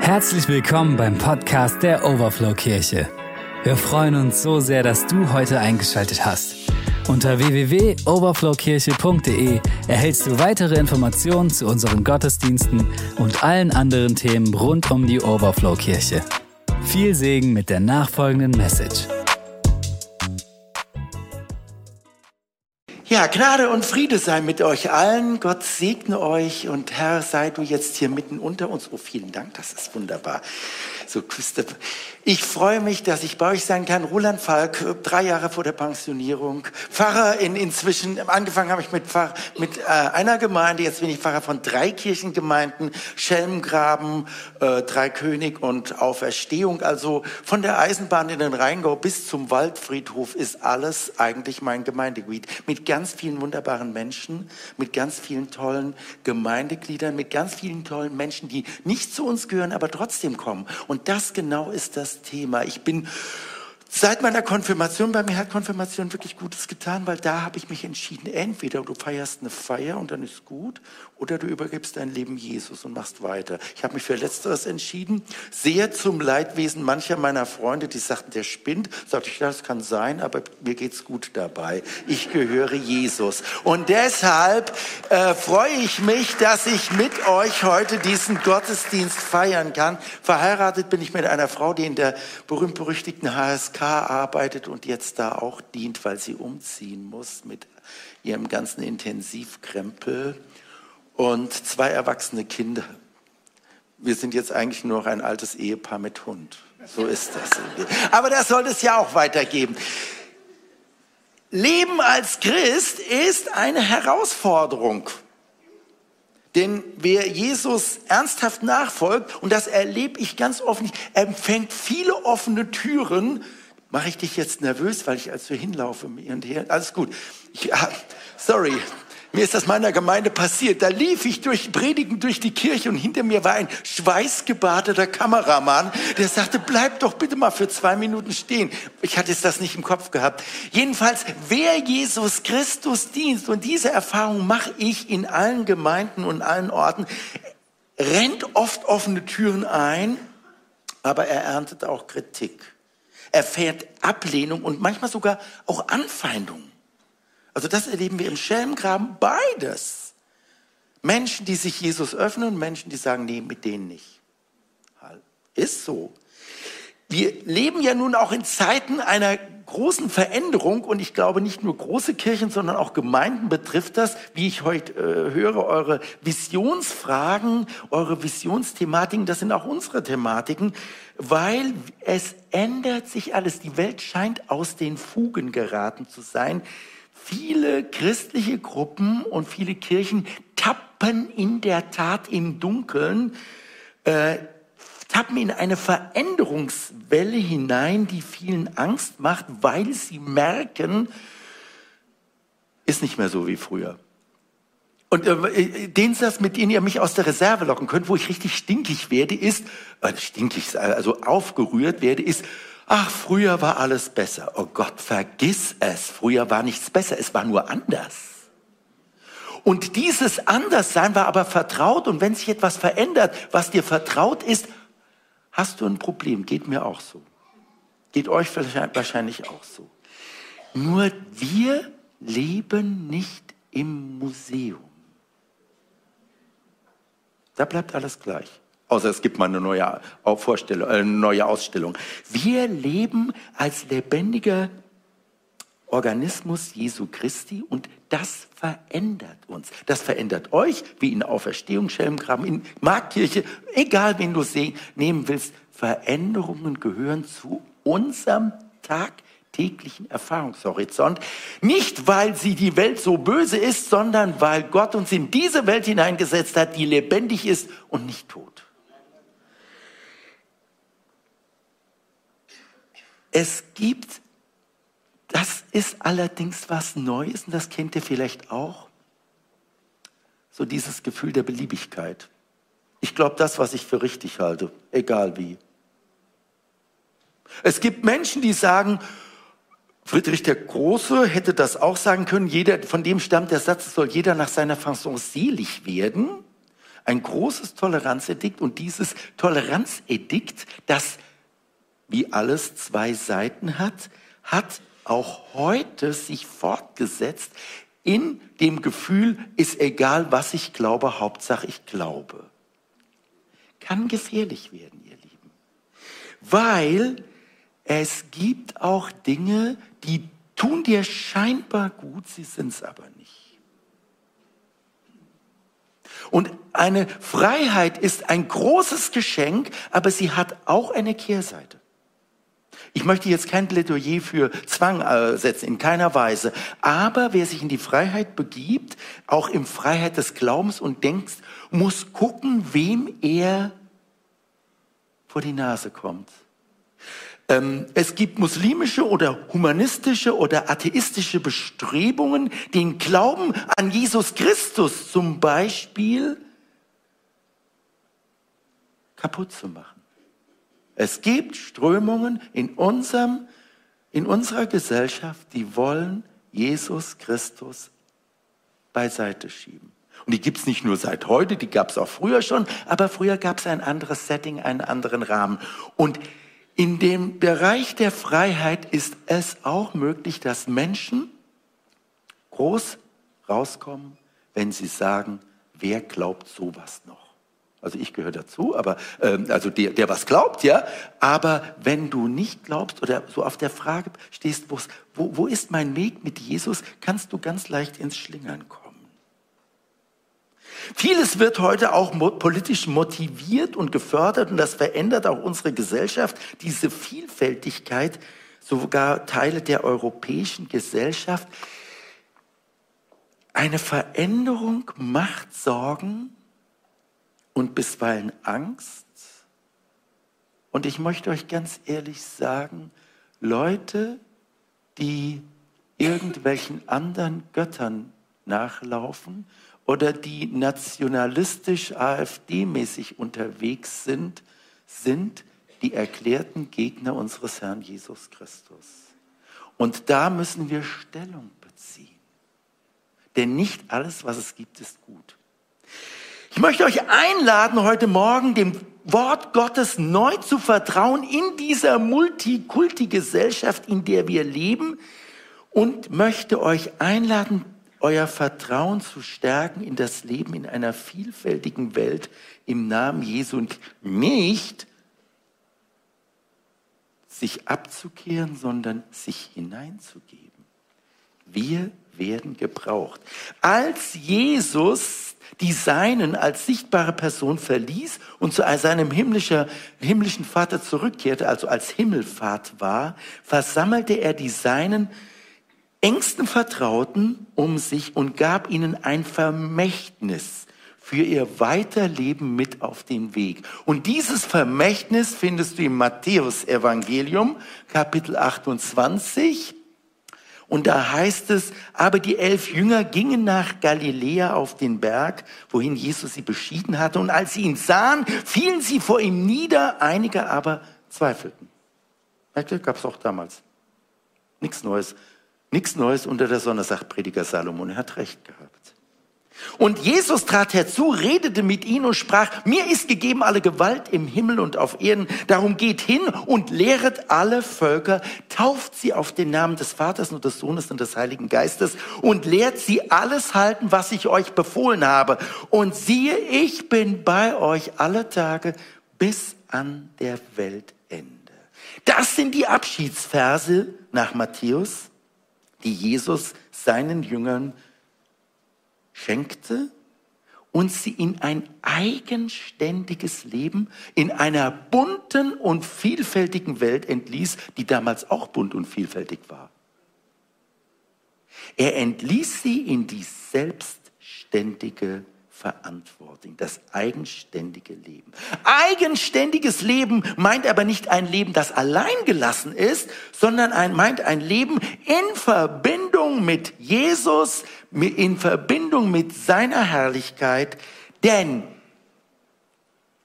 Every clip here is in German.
Herzlich willkommen beim Podcast der Overflow Kirche. Wir freuen uns so sehr, dass du heute eingeschaltet hast. Unter www.overflowkirche.de erhältst du weitere Informationen zu unseren Gottesdiensten und allen anderen Themen rund um die Overflow Kirche. Viel Segen mit der nachfolgenden Message. Ja, Gnade und Friede sei mit euch allen. Gott segne euch und Herr, sei du jetzt hier mitten unter uns. Oh, vielen Dank, das ist wunderbar. So, Christoph. Ich freue mich, dass ich bei euch sein kann. Roland Falk, drei Jahre vor der Pensionierung. Pfarrer in inzwischen, angefangen habe ich mit, Pfarr, mit äh, einer Gemeinde, jetzt bin ich Pfarrer von drei Kirchengemeinden, Schelmgraben, äh, Dreikönig und Auferstehung. Also von der Eisenbahn in den Rheingau bis zum Waldfriedhof ist alles eigentlich mein Gemeindegebiet. Mit ganz vielen wunderbaren Menschen, mit ganz vielen tollen Gemeindegliedern, mit ganz vielen tollen Menschen, die nicht zu uns gehören, aber trotzdem kommen. Und das genau ist das Thema. Ich bin seit meiner Konfirmation, bei mir hat Konfirmation wirklich Gutes getan, weil da habe ich mich entschieden, entweder du feierst eine Feier und dann ist gut, oder du übergibst dein Leben Jesus und machst weiter. Ich habe mich für Letzteres entschieden, sehr zum Leidwesen mancher meiner Freunde, die sagten, der spinnt. Sagte ich, das kann sein, aber mir geht's gut dabei. Ich gehöre Jesus. Und deshalb äh, freue ich mich, dass ich mit euch heute diesen Gottesdienst feiern kann. Verheiratet bin ich mit einer Frau, die in der berühmt-berüchtigten HSK arbeitet und jetzt da auch dient, weil sie umziehen muss mit ihrem ganzen Intensivkrempel und zwei erwachsene Kinder. Wir sind jetzt eigentlich nur noch ein altes Ehepaar mit Hund. So ist das. Aber das soll es ja auch weitergeben. Leben als Christ ist eine Herausforderung. Denn wer Jesus ernsthaft nachfolgt, und das erlebe ich ganz offen, empfängt viele offene Türen. Mache ich dich jetzt nervös, weil ich als wir hinlaufe und her? Alles gut. Ich, sorry, mir ist das meiner Gemeinde passiert. Da lief ich durch Predigen durch die Kirche und hinter mir war ein schweißgebadeter Kameramann, der sagte, bleib doch bitte mal für zwei Minuten stehen. Ich hatte es das nicht im Kopf gehabt. Jedenfalls, wer Jesus Christus dient, und diese Erfahrung mache ich in allen Gemeinden und allen Orten, rennt oft offene Türen ein, aber er erntet auch Kritik. Er fährt Ablehnung und manchmal sogar auch Anfeindung. Also das erleben wir im Schelmgraben beides. Menschen, die sich Jesus öffnen und Menschen, die sagen, nee, mit denen nicht. Ist so. Wir leben ja nun auch in Zeiten einer großen Veränderung und ich glaube nicht nur große Kirchen, sondern auch Gemeinden betrifft das, wie ich heute äh, höre, eure Visionsfragen, eure Visionsthematiken, das sind auch unsere Thematiken, weil es ändert sich alles. Die Welt scheint aus den Fugen geraten zu sein. Viele christliche Gruppen und viele Kirchen tappen in der Tat im Dunkeln, äh, tappen in eine Veränderungswelle hinein, die vielen Angst macht, weil sie merken, ist nicht mehr so wie früher. Und äh, den Satz, mit dem ihr mich aus der Reserve locken könnt, wo ich richtig stinkig werde, ist, äh, stinkig, also aufgerührt werde, ist, ach, früher war alles besser. Oh Gott, vergiss es. Früher war nichts besser, es war nur anders. Und dieses Anderssein war aber vertraut und wenn sich etwas verändert, was dir vertraut ist, hast du ein Problem. Geht mir auch so. Geht euch wahrscheinlich auch so. Nur wir leben nicht im Museum. Da bleibt alles gleich. Außer es gibt mal eine neue, Vorstellung, äh, eine neue Ausstellung. Wir leben als lebendiger Organismus Jesu Christi und das verändert uns. Das verändert euch, wie in Schelmgraben, in Marktkirche, egal wen du nehmen willst. Veränderungen gehören zu unserem tagtäglichen Erfahrungshorizont. Nicht, weil sie die Welt so böse ist, sondern weil Gott uns in diese Welt hineingesetzt hat, die lebendig ist und nicht tot. Es gibt, das ist allerdings was Neues und das kennt ihr vielleicht auch, so dieses Gefühl der Beliebigkeit. Ich glaube das, was ich für richtig halte, egal wie. Es gibt Menschen, die sagen, Friedrich der Große hätte das auch sagen können, jeder, von dem stammt der Satz, soll jeder nach seiner Fasson selig werden. ein großes Toleranzedikt und dieses Toleranzedikt, das wie alles zwei Seiten hat, hat auch heute sich fortgesetzt in dem Gefühl, ist egal, was ich glaube, Hauptsache ich glaube. Kann gefährlich werden, ihr Lieben. Weil es gibt auch Dinge, die tun dir scheinbar gut, sie sind es aber nicht. Und eine Freiheit ist ein großes Geschenk, aber sie hat auch eine Kehrseite. Ich möchte jetzt kein Plädoyer für Zwang äh, setzen, in keiner Weise. Aber wer sich in die Freiheit begibt, auch in Freiheit des Glaubens und Denkens, muss gucken, wem er vor die Nase kommt. Ähm, es gibt muslimische oder humanistische oder atheistische Bestrebungen, den Glauben an Jesus Christus zum Beispiel kaputt zu machen. Es gibt Strömungen in, unserem, in unserer Gesellschaft, die wollen Jesus Christus beiseite schieben. Und die gibt es nicht nur seit heute, die gab es auch früher schon, aber früher gab es ein anderes Setting, einen anderen Rahmen. Und in dem Bereich der Freiheit ist es auch möglich, dass Menschen groß rauskommen, wenn sie sagen, wer glaubt sowas noch? Also ich gehöre dazu, aber ähm, also der, der was glaubt, ja. Aber wenn du nicht glaubst oder so auf der Frage stehst, wo, wo ist mein Weg mit Jesus, kannst du ganz leicht ins Schlingern kommen. Vieles wird heute auch politisch motiviert und gefördert und das verändert auch unsere Gesellschaft. Diese Vielfältigkeit, sogar Teile der europäischen Gesellschaft. Eine Veränderung macht Sorgen und bisweilen Angst. Und ich möchte euch ganz ehrlich sagen, Leute, die irgendwelchen anderen Göttern nachlaufen oder die nationalistisch AfD-mäßig unterwegs sind, sind die erklärten Gegner unseres Herrn Jesus Christus. Und da müssen wir Stellung beziehen. Denn nicht alles, was es gibt, ist gut. Ich möchte euch einladen, heute Morgen dem Wort Gottes neu zu vertrauen in dieser Multikulti-Gesellschaft, in der wir leben und möchte euch einladen, euer Vertrauen zu stärken in das Leben in einer vielfältigen Welt im Namen Jesu und nicht sich abzukehren, sondern sich hineinzugeben. Wir werden gebraucht. Als Jesus die Seinen als sichtbare Person verließ und zu seinem himmlischer, himmlischen Vater zurückkehrte, also als Himmelfahrt war, versammelte er die Seinen engsten Vertrauten um sich und gab ihnen ein Vermächtnis für ihr Weiterleben mit auf den Weg. Und dieses Vermächtnis findest du im Matthäus Evangelium, Kapitel 28. Und da heißt es, aber die elf Jünger gingen nach Galiläa auf den Berg, wohin Jesus sie beschieden hatte. Und als sie ihn sahen, fielen sie vor ihm nieder, einige aber zweifelten. Merkt ihr, gab es auch damals. Nichts Neues. Nichts Neues unter der Sonne, sagt Prediger Salomon. Er hat recht gehabt. Und Jesus trat herzu, redete mit ihnen und sprach, mir ist gegeben alle Gewalt im Himmel und auf Erden. Darum geht hin und lehret alle Völker, tauft sie auf den Namen des Vaters und des Sohnes und des Heiligen Geistes und lehrt sie alles halten, was ich euch befohlen habe. Und siehe, ich bin bei euch alle Tage bis an der Weltende. Das sind die Abschiedsverse nach Matthäus die Jesus seinen Jüngern schenkte und sie in ein eigenständiges Leben in einer bunten und vielfältigen Welt entließ, die damals auch bunt und vielfältig war. Er entließ sie in die selbstständige Verantwortung, das eigenständige Leben. Eigenständiges Leben meint aber nicht ein Leben, das allein gelassen ist, sondern ein, meint ein Leben in Verbindung mit Jesus, in Verbindung mit seiner Herrlichkeit, denn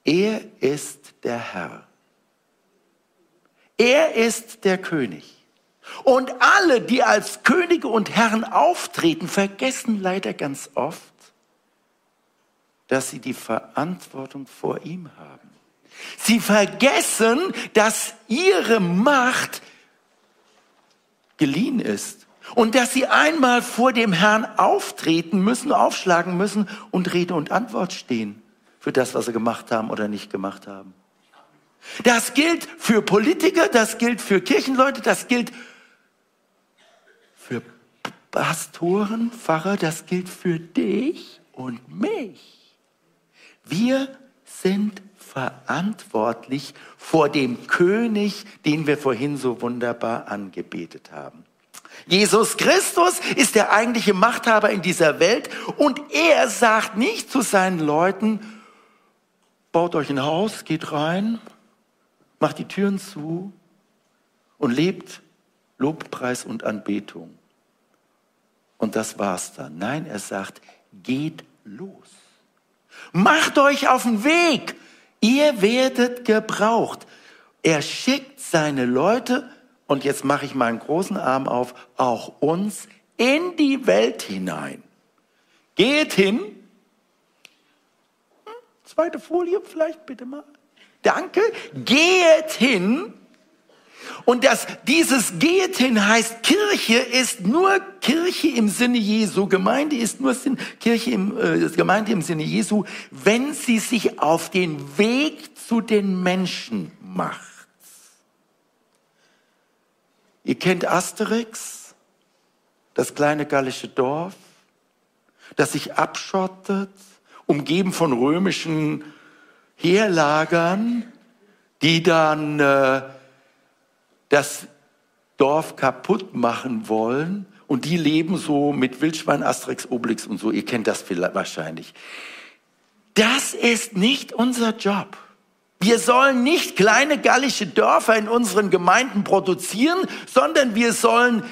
er ist der Herr. Er ist der König. Und alle, die als Könige und Herren auftreten, vergessen leider ganz oft, dass sie die Verantwortung vor ihm haben. Sie vergessen, dass ihre Macht geliehen ist und dass sie einmal vor dem Herrn auftreten müssen, aufschlagen müssen und Rede und Antwort stehen für das, was sie gemacht haben oder nicht gemacht haben. Das gilt für Politiker, das gilt für Kirchenleute, das gilt für Pastoren, Pfarrer, das gilt für dich und mich. Wir sind verantwortlich vor dem König, den wir vorhin so wunderbar angebetet haben. Jesus Christus ist der eigentliche Machthaber in dieser Welt und er sagt nicht zu seinen Leuten, baut euch ein Haus, geht rein, macht die Türen zu und lebt Lobpreis und Anbetung. Und das war's dann. Nein, er sagt, geht los. Macht euch auf den Weg. Ihr werdet gebraucht. Er schickt seine Leute, und jetzt mache ich meinen großen Arm auf, auch uns in die Welt hinein. Geht hin. Hm, zweite Folie vielleicht bitte mal. Danke. Geht hin und das, dieses Geht hin heißt, Kirche ist nur Kirche im Sinne Jesu, Gemeinde ist nur Sinn, Kirche im, äh, Gemeinde im Sinne Jesu, wenn sie sich auf den Weg zu den Menschen macht. Ihr kennt Asterix, das kleine gallische Dorf, das sich abschottet, umgeben von römischen Heerlagern, die dann äh, das Dorf kaputt machen wollen. Und die leben so mit Wildschwein, Asterix, Obelix und so. Ihr kennt das vielleicht wahrscheinlich. Das ist nicht unser Job. Wir sollen nicht kleine gallische Dörfer in unseren Gemeinden produzieren, sondern wir sollen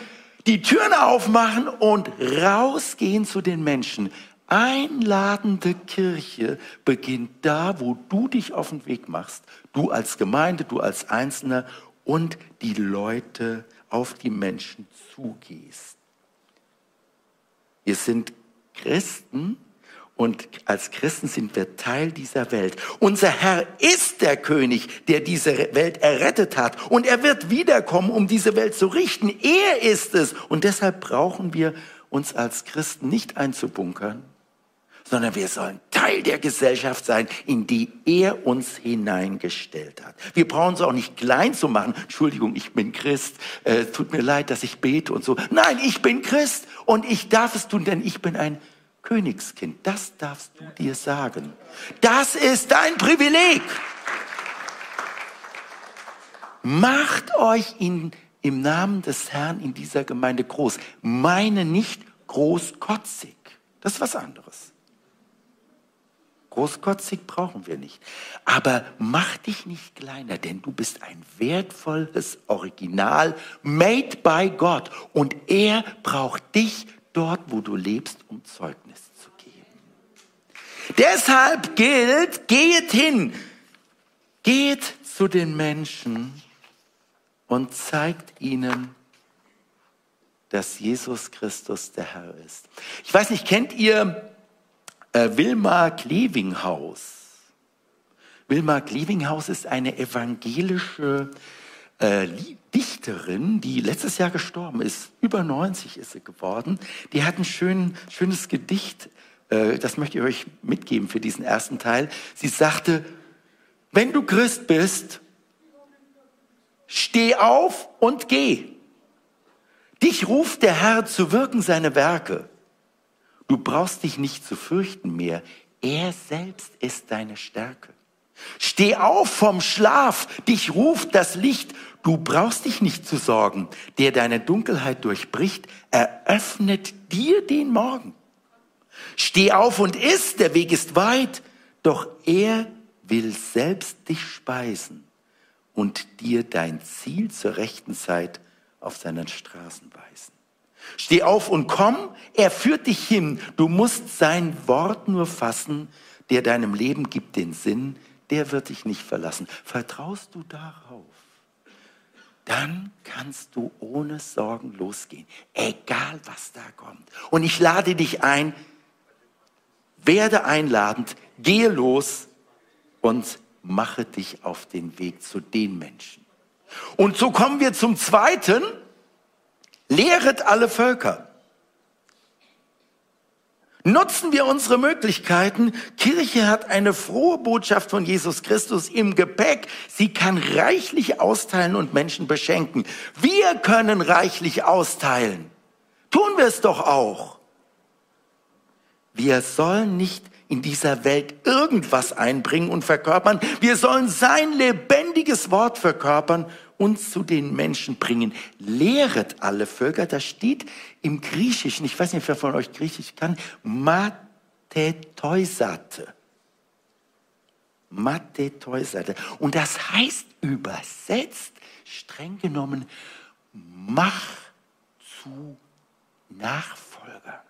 die Türen aufmachen und rausgehen zu den Menschen. Einladende Kirche beginnt da, wo du dich auf den Weg machst. Du als Gemeinde, du als Einzelner und die Leute auf die Menschen zugehst. Wir sind Christen und als Christen sind wir Teil dieser Welt. Unser Herr ist der König, der diese Welt errettet hat. Und er wird wiederkommen, um diese Welt zu richten. Er ist es. Und deshalb brauchen wir uns als Christen nicht einzubunkern, sondern wir sollen Teil der Gesellschaft sein, in die er uns hineingestellt hat. Wir brauchen es auch nicht klein zu machen. Entschuldigung, ich bin Christ, äh, tut mir leid, dass ich bete und so. Nein, ich bin Christ und ich darf es tun, denn ich bin ein Königskind. Das darfst du dir sagen. Das ist dein Privileg. Macht euch in, im Namen des Herrn in dieser Gemeinde groß. Meine nicht großkotzig. Das ist was anderes. Großkotzig brauchen wir nicht. Aber mach dich nicht kleiner, denn du bist ein wertvolles Original, made by God. Und er braucht dich dort, wo du lebst, um Zeugnis zu geben. Deshalb gilt, geht hin, geht zu den Menschen und zeigt ihnen, dass Jesus Christus der Herr ist. Ich weiß nicht, kennt ihr äh, Wilma Klevinghaus. Wilma Klevinghaus ist eine evangelische äh, Dichterin, die letztes Jahr gestorben ist. Über 90 ist sie geworden. Die hat ein schön, schönes Gedicht, äh, das möchte ich euch mitgeben für diesen ersten Teil. Sie sagte, wenn du Christ bist, steh auf und geh. Dich ruft der Herr zu wirken seine Werke. Du brauchst dich nicht zu fürchten mehr. Er selbst ist deine Stärke. Steh auf vom Schlaf, dich ruft das Licht. Du brauchst dich nicht zu sorgen. Der deine Dunkelheit durchbricht, eröffnet dir den Morgen. Steh auf und iss, der Weg ist weit, doch er will selbst dich speisen und dir dein Ziel zur rechten Zeit auf seinen Straßen weisen. Steh auf und komm, er führt dich hin. Du musst sein Wort nur fassen, der deinem Leben gibt den Sinn, der wird dich nicht verlassen. Vertraust du darauf? Dann kannst du ohne Sorgen losgehen, egal was da kommt. Und ich lade dich ein, werde einladend, gehe los und mache dich auf den Weg zu den Menschen. Und so kommen wir zum zweiten, lehret alle Völker. Nutzen wir unsere Möglichkeiten. Kirche hat eine frohe Botschaft von Jesus Christus im Gepäck. Sie kann reichlich austeilen und Menschen beschenken. Wir können reichlich austeilen. Tun wir es doch auch. Wir sollen nicht in dieser Welt irgendwas einbringen und verkörpern. Wir sollen sein lebendiges Wort verkörpern und zu den Menschen bringen. Lehret alle Völker. Das steht im Griechischen. Ich weiß nicht, wer von euch Griechisch kann. Matetoisate. Matetoisate. Und das heißt übersetzt, streng genommen, mach zu Nachfolger.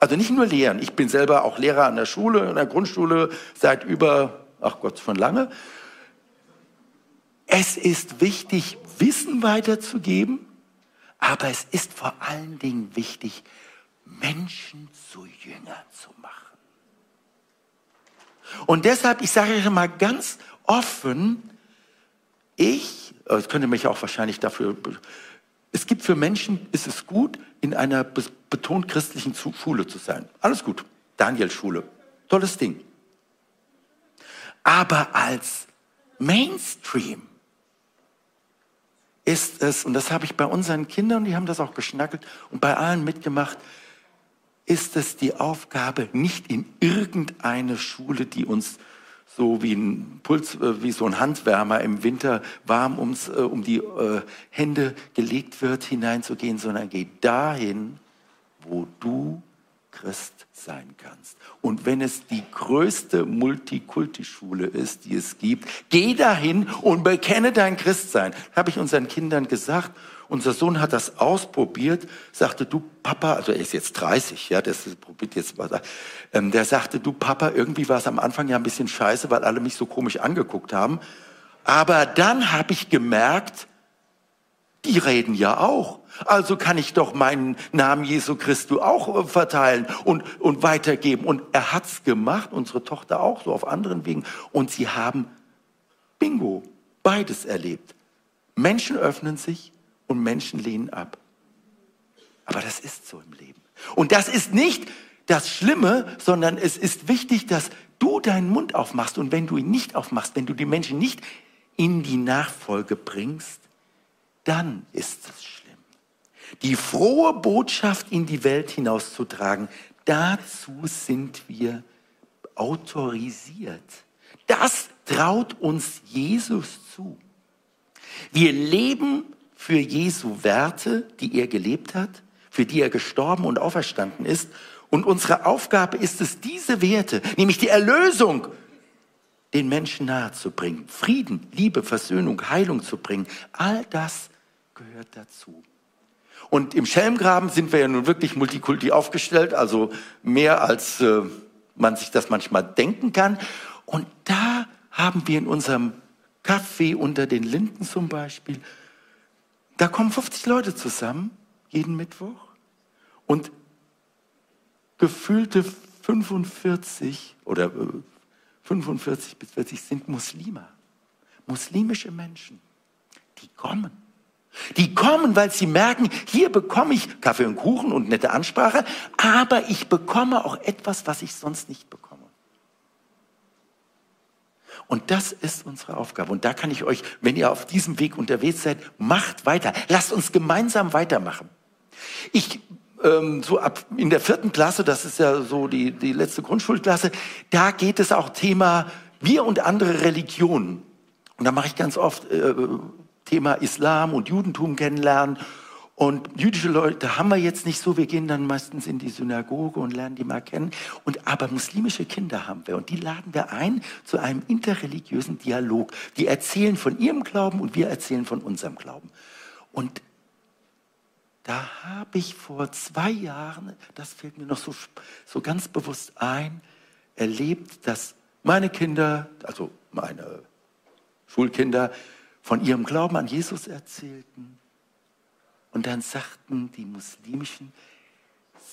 Also nicht nur lehren. Ich bin selber auch Lehrer an der Schule, in der Grundschule seit über, ach Gott, schon lange. Es ist wichtig, Wissen weiterzugeben, aber es ist vor allen Dingen wichtig, Menschen zu Jüngern zu machen. Und deshalb, ich sage euch mal ganz offen, ich, ich könnte mich auch wahrscheinlich dafür, es gibt für Menschen, ist es gut, in einer betont christlichen Schule zu sein. Alles gut. Daniel Schule. Tolles Ding. Aber als Mainstream ist es, und das habe ich bei unseren Kindern, die haben das auch geschnackelt und bei allen mitgemacht, ist es die Aufgabe, nicht in irgendeine Schule, die uns so wie ein Puls, äh, wie so ein Handwärmer im Winter warm ums, äh, um die äh, Hände gelegt wird, hineinzugehen, sondern geh dahin, wo du Christ sein kannst. Und wenn es die größte Multikulti-Schule ist, die es gibt, geh dahin und bekenne dein Christsein. Habe ich unseren Kindern gesagt. Unser Sohn hat das ausprobiert, sagte du Papa, also er ist jetzt 30, ja, das probiert jetzt was. Ähm, der sagte du Papa, irgendwie war es am Anfang ja ein bisschen scheiße, weil alle mich so komisch angeguckt haben. Aber dann habe ich gemerkt, die reden ja auch. Also kann ich doch meinen Namen Jesu Christus auch äh, verteilen und, und weitergeben. Und er hat's gemacht, unsere Tochter auch, so auf anderen Wegen. Und sie haben Bingo, beides erlebt. Menschen öffnen sich und Menschen lehnen ab. Aber das ist so im Leben. Und das ist nicht das Schlimme, sondern es ist wichtig, dass du deinen Mund aufmachst. Und wenn du ihn nicht aufmachst, wenn du die Menschen nicht in die Nachfolge bringst, dann ist es schlimm die frohe Botschaft in die Welt hinauszutragen, dazu sind wir autorisiert. Das traut uns Jesus zu. Wir leben für Jesu Werte, die er gelebt hat, für die er gestorben und auferstanden ist. Und unsere Aufgabe ist es, diese Werte, nämlich die Erlösung, den Menschen nahezubringen, Frieden, Liebe, Versöhnung, Heilung zu bringen. All das gehört dazu. Und im Schelmgraben sind wir ja nun wirklich multikulti aufgestellt, also mehr als äh, man sich das manchmal denken kann. Und da haben wir in unserem Café unter den Linden zum Beispiel, da kommen 50 Leute zusammen, jeden Mittwoch. Und gefühlte 45 oder äh, 45 bis 40 sind Muslime, muslimische Menschen, die kommen. Die kommen, weil sie merken, hier bekomme ich Kaffee und Kuchen und nette Ansprache, aber ich bekomme auch etwas, was ich sonst nicht bekomme. Und das ist unsere Aufgabe. Und da kann ich euch, wenn ihr auf diesem Weg unterwegs seid, macht weiter. Lasst uns gemeinsam weitermachen. Ich ähm, so ab in der vierten Klasse, das ist ja so die, die letzte Grundschulklasse, da geht es auch Thema wir und andere Religionen. Und da mache ich ganz oft äh, Thema Islam und Judentum kennenlernen. Und jüdische Leute haben wir jetzt nicht so, wir gehen dann meistens in die Synagoge und lernen die mal kennen. Und aber muslimische Kinder haben wir und die laden wir ein zu einem interreligiösen Dialog. Die erzählen von ihrem Glauben und wir erzählen von unserem Glauben. Und da habe ich vor zwei Jahren, das fällt mir noch so, so ganz bewusst ein, erlebt, dass meine Kinder, also meine Schulkinder, von ihrem Glauben an Jesus erzählten. Und dann sagten die Muslimischen,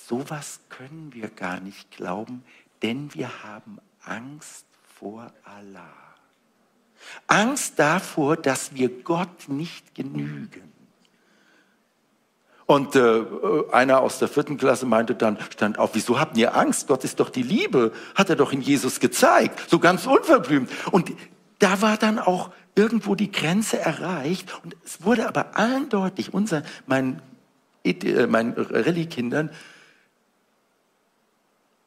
sowas können wir gar nicht glauben, denn wir haben Angst vor Allah. Angst davor, dass wir Gott nicht genügen. Und äh, einer aus der vierten Klasse meinte dann, stand auf, wieso habt ihr Angst? Gott ist doch die Liebe, hat er doch in Jesus gezeigt, so ganz unverblümt. Und da war dann auch irgendwo die Grenze erreicht und es wurde aber allen deutlich, unser, mein, äh, mein Rallye-Kindern,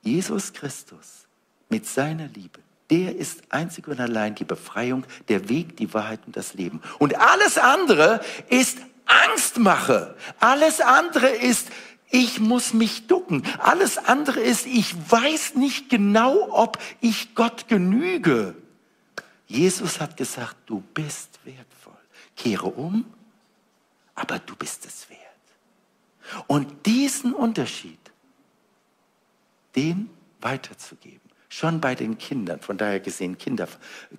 Jesus Christus mit seiner Liebe, der ist einzig und allein die Befreiung, der Weg, die Wahrheit und das Leben. Und alles andere ist Angstmache. Alles andere ist, ich muss mich ducken. Alles andere ist, ich weiß nicht genau, ob ich Gott genüge. Jesus hat gesagt, du bist wertvoll. Kehre um, aber du bist es wert. Und diesen Unterschied, den weiterzugeben, schon bei den Kindern, von daher gesehen Kinder,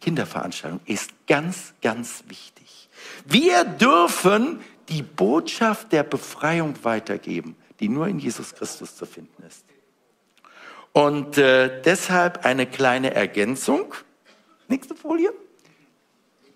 Kinderveranstaltung, ist ganz, ganz wichtig. Wir dürfen die Botschaft der Befreiung weitergeben, die nur in Jesus Christus zu finden ist. Und äh, deshalb eine kleine Ergänzung. Nächste Folie.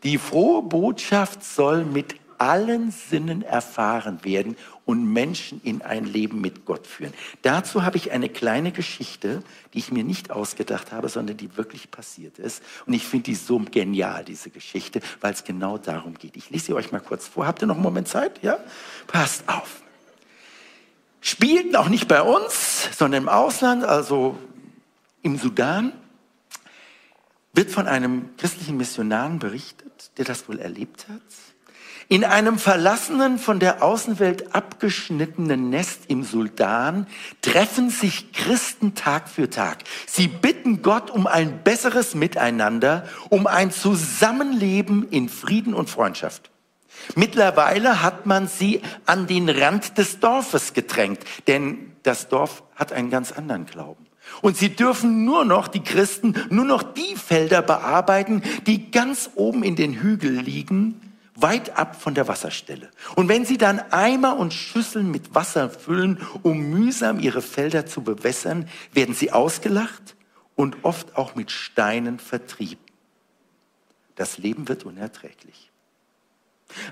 Die frohe Botschaft soll mit allen Sinnen erfahren werden und Menschen in ein Leben mit Gott führen. Dazu habe ich eine kleine Geschichte, die ich mir nicht ausgedacht habe, sondern die wirklich passiert ist. Und ich finde die so genial, diese Geschichte, weil es genau darum geht. Ich lese sie euch mal kurz vor. Habt ihr noch einen Moment Zeit? Ja? Passt auf. Spielt noch nicht bei uns, sondern im Ausland, also im Sudan, wird von einem christlichen Missionar berichtet, der das wohl erlebt hat. In einem verlassenen, von der Außenwelt abgeschnittenen Nest im Sultan treffen sich Christen Tag für Tag. Sie bitten Gott um ein besseres Miteinander, um ein Zusammenleben in Frieden und Freundschaft. Mittlerweile hat man sie an den Rand des Dorfes gedrängt, denn das Dorf hat einen ganz anderen Glauben. Und sie dürfen nur noch, die Christen, nur noch die Felder bearbeiten, die ganz oben in den Hügeln liegen, weit ab von der Wasserstelle. Und wenn sie dann Eimer und Schüsseln mit Wasser füllen, um mühsam ihre Felder zu bewässern, werden sie ausgelacht und oft auch mit Steinen vertrieben. Das Leben wird unerträglich.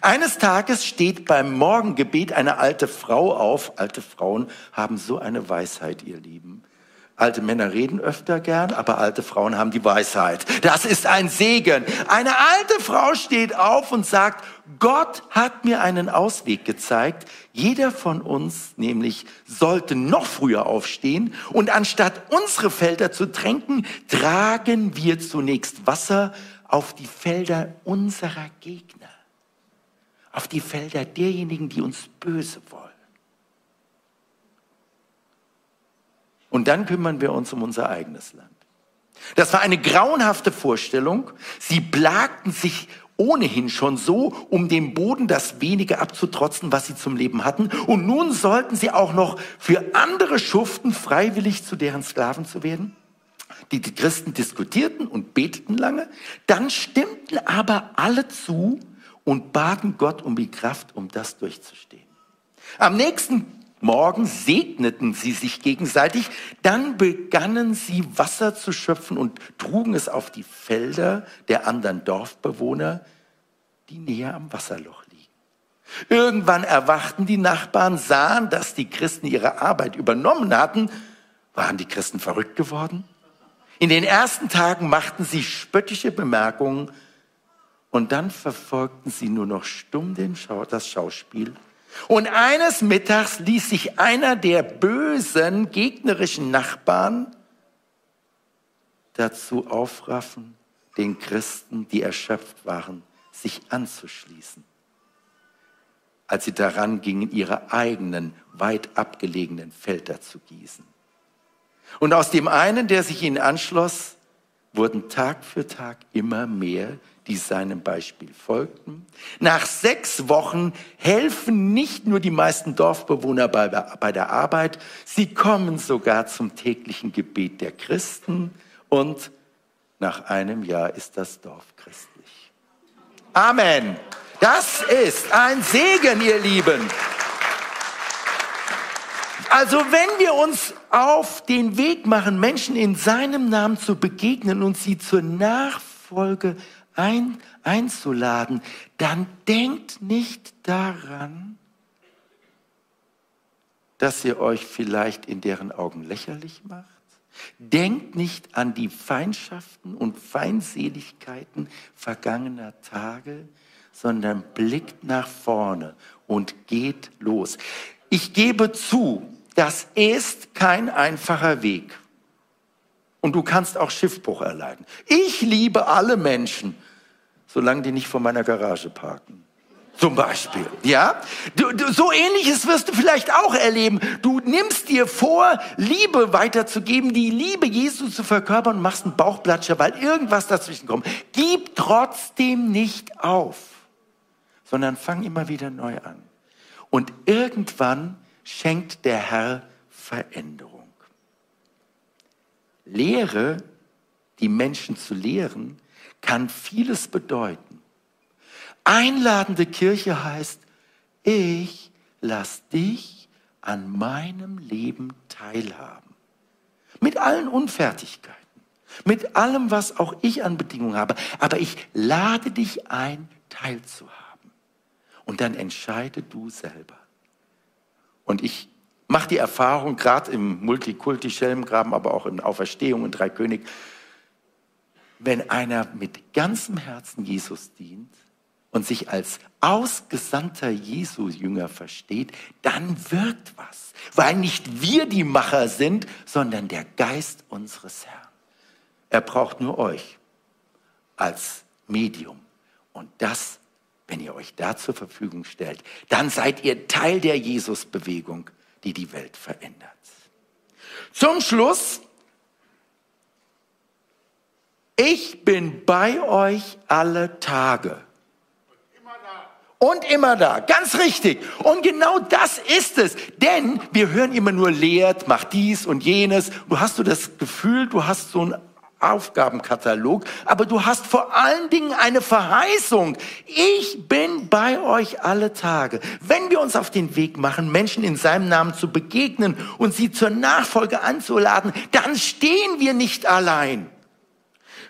Eines Tages steht beim Morgengebet eine alte Frau auf. Alte Frauen haben so eine Weisheit, ihr Lieben. Alte Männer reden öfter gern, aber alte Frauen haben die Weisheit. Das ist ein Segen. Eine alte Frau steht auf und sagt, Gott hat mir einen Ausweg gezeigt. Jeder von uns nämlich sollte noch früher aufstehen und anstatt unsere Felder zu tränken, tragen wir zunächst Wasser auf die Felder unserer Gegner, auf die Felder derjenigen, die uns böse wollen. Und dann kümmern wir uns um unser eigenes Land. Das war eine grauenhafte Vorstellung. Sie plagten sich ohnehin schon so, um dem Boden das wenige abzutrotzen, was sie zum Leben hatten. Und nun sollten sie auch noch für andere schuften, freiwillig zu deren Sklaven zu werden. Die Christen diskutierten und beteten lange. Dann stimmten aber alle zu und baten Gott um die Kraft, um das durchzustehen. Am nächsten Morgen segneten sie sich gegenseitig, dann begannen sie Wasser zu schöpfen und trugen es auf die Felder der anderen Dorfbewohner, die näher am Wasserloch liegen. Irgendwann erwachten die Nachbarn, sahen, dass die Christen ihre Arbeit übernommen hatten. Waren die Christen verrückt geworden? In den ersten Tagen machten sie spöttische Bemerkungen und dann verfolgten sie nur noch stumm Schau das Schauspiel und eines Mittags ließ sich einer der bösen, gegnerischen Nachbarn dazu aufraffen, den Christen, die erschöpft waren, sich anzuschließen, als sie daran gingen, ihre eigenen, weit abgelegenen Felder zu gießen. Und aus dem einen, der sich ihnen anschloss, wurden Tag für Tag immer mehr, die seinem Beispiel folgten. Nach sechs Wochen helfen nicht nur die meisten Dorfbewohner bei, bei der Arbeit, sie kommen sogar zum täglichen Gebet der Christen und nach einem Jahr ist das Dorf christlich. Amen. Das ist ein Segen, ihr Lieben. Also wenn wir uns auf den Weg machen, Menschen in seinem Namen zu begegnen und sie zur Nachfolge ein, einzuladen, dann denkt nicht daran, dass ihr euch vielleicht in deren Augen lächerlich macht. Denkt nicht an die Feindschaften und Feindseligkeiten vergangener Tage, sondern blickt nach vorne und geht los. Ich gebe zu, das ist kein einfacher Weg. Und du kannst auch Schiffbruch erleiden. Ich liebe alle Menschen, solange die nicht vor meiner Garage parken. Zum Beispiel, ja? Du, du, so ähnliches wirst du vielleicht auch erleben. Du nimmst dir vor, Liebe weiterzugeben, die Liebe Jesu zu verkörpern und machst einen Bauchplatscher, weil irgendwas dazwischen kommt. Gib trotzdem nicht auf, sondern fang immer wieder neu an. Und irgendwann schenkt der Herr Veränderung. Lehre, die Menschen zu lehren, kann vieles bedeuten. Einladende Kirche heißt, ich lass dich an meinem Leben teilhaben. Mit allen Unfertigkeiten, mit allem, was auch ich an Bedingungen habe. Aber ich lade dich ein, teilzuhaben. Und dann entscheide du selber. Und ich mache die Erfahrung, gerade im Multikulti-Schelmgraben, aber auch in Auferstehung in Dreikönig, wenn einer mit ganzem Herzen Jesus dient und sich als ausgesandter Jesu-Jünger versteht, dann wirkt was. Weil nicht wir die Macher sind, sondern der Geist unseres Herrn. Er braucht nur euch als Medium. Und das wenn ihr euch da zur Verfügung stellt, dann seid ihr Teil der Jesus-Bewegung, die die Welt verändert. Zum Schluss, ich bin bei euch alle Tage. Und immer da, ganz richtig. Und genau das ist es. Denn wir hören immer nur lehrt, macht dies und jenes. Du hast du das Gefühl, du hast so ein Aufgabenkatalog, aber du hast vor allen Dingen eine Verheißung. Ich bin bei euch alle Tage. Wenn wir uns auf den Weg machen, Menschen in seinem Namen zu begegnen und sie zur Nachfolge anzuladen, dann stehen wir nicht allein.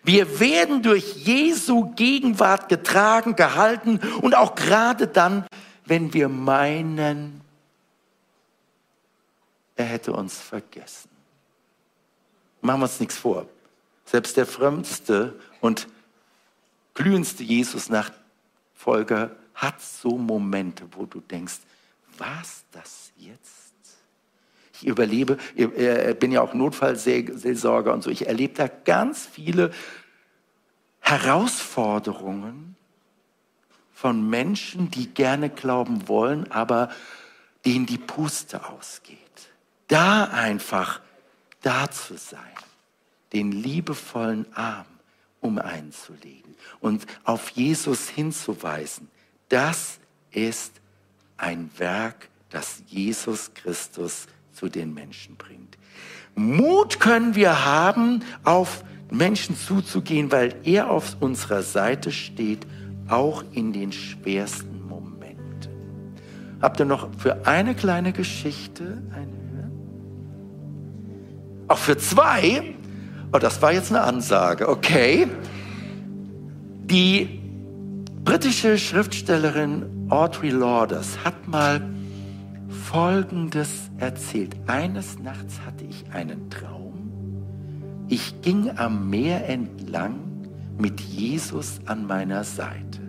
Wir werden durch Jesu Gegenwart getragen, gehalten und auch gerade dann, wenn wir meinen, er hätte uns vergessen. Machen wir uns nichts vor. Selbst der frömmste und glühendste Jesus-Nachfolger hat so Momente, wo du denkst, was das jetzt? Ich überlebe, ich bin ja auch Notfallseelsorger und so, ich erlebe da ganz viele Herausforderungen von Menschen, die gerne glauben wollen, aber denen die Puste ausgeht. Da einfach da zu sein den liebevollen Arm um einzulegen und auf Jesus hinzuweisen, das ist ein Werk, das Jesus Christus zu den Menschen bringt. Mut können wir haben, auf Menschen zuzugehen, weil er auf unserer Seite steht, auch in den schwersten Momenten. Habt ihr noch für eine kleine Geschichte eine? Auch für zwei Oh, das war jetzt eine Ansage, okay. Die britische Schriftstellerin Audrey Lauders hat mal Folgendes erzählt. Eines Nachts hatte ich einen Traum. Ich ging am Meer entlang mit Jesus an meiner Seite.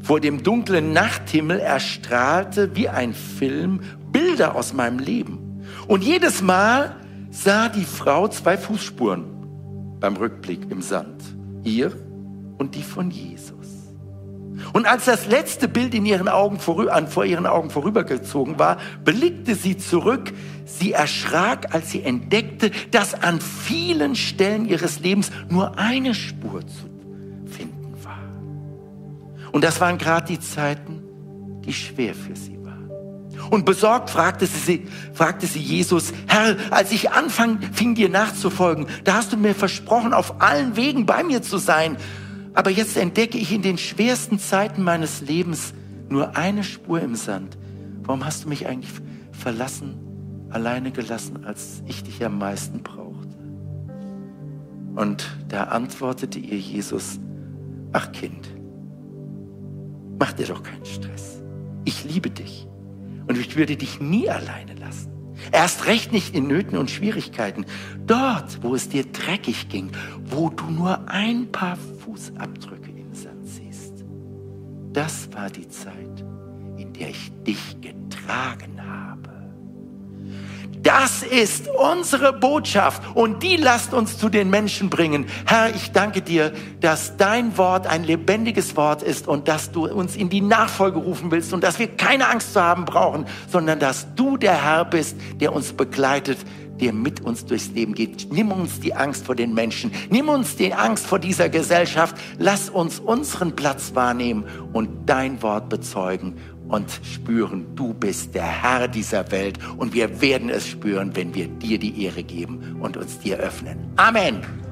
Vor dem dunklen Nachthimmel erstrahlte wie ein Film Bilder aus meinem Leben. Und jedes Mal, sah die Frau zwei Fußspuren beim Rückblick im Sand. Ihr und die von Jesus. Und als das letzte Bild in ihren Augen an, vor ihren Augen vorübergezogen war, blickte sie zurück. Sie erschrak, als sie entdeckte, dass an vielen Stellen ihres Lebens nur eine Spur zu finden war. Und das waren gerade die Zeiten, die schwer für sie und besorgt fragte sie, fragte sie Jesus, Herr, als ich anfing, fing dir nachzufolgen, da hast du mir versprochen, auf allen Wegen bei mir zu sein. Aber jetzt entdecke ich in den schwersten Zeiten meines Lebens nur eine Spur im Sand. Warum hast du mich eigentlich verlassen alleine gelassen, als ich dich am meisten brauchte. Und da antwortete ihr Jesus, ach Kind, mach dir doch keinen Stress. Ich liebe dich und ich würde dich nie alleine lassen. Erst recht nicht in Nöten und Schwierigkeiten. Dort, wo es dir dreckig ging, wo du nur ein paar Fußabdrücke im Sand siehst. Das war die Zeit, in der ich dich getragen. Das ist unsere Botschaft und die lasst uns zu den Menschen bringen. Herr, ich danke dir, dass dein Wort ein lebendiges Wort ist und dass du uns in die Nachfolge rufen willst und dass wir keine Angst zu haben brauchen, sondern dass du der Herr bist, der uns begleitet, der mit uns durchs Leben geht. Nimm uns die Angst vor den Menschen. Nimm uns die Angst vor dieser Gesellschaft. Lass uns unseren Platz wahrnehmen und dein Wort bezeugen und spüren, du bist der Herr dieser Welt und wir werden es spüren, wenn wir dir die Ehre geben und uns dir öffnen. Amen.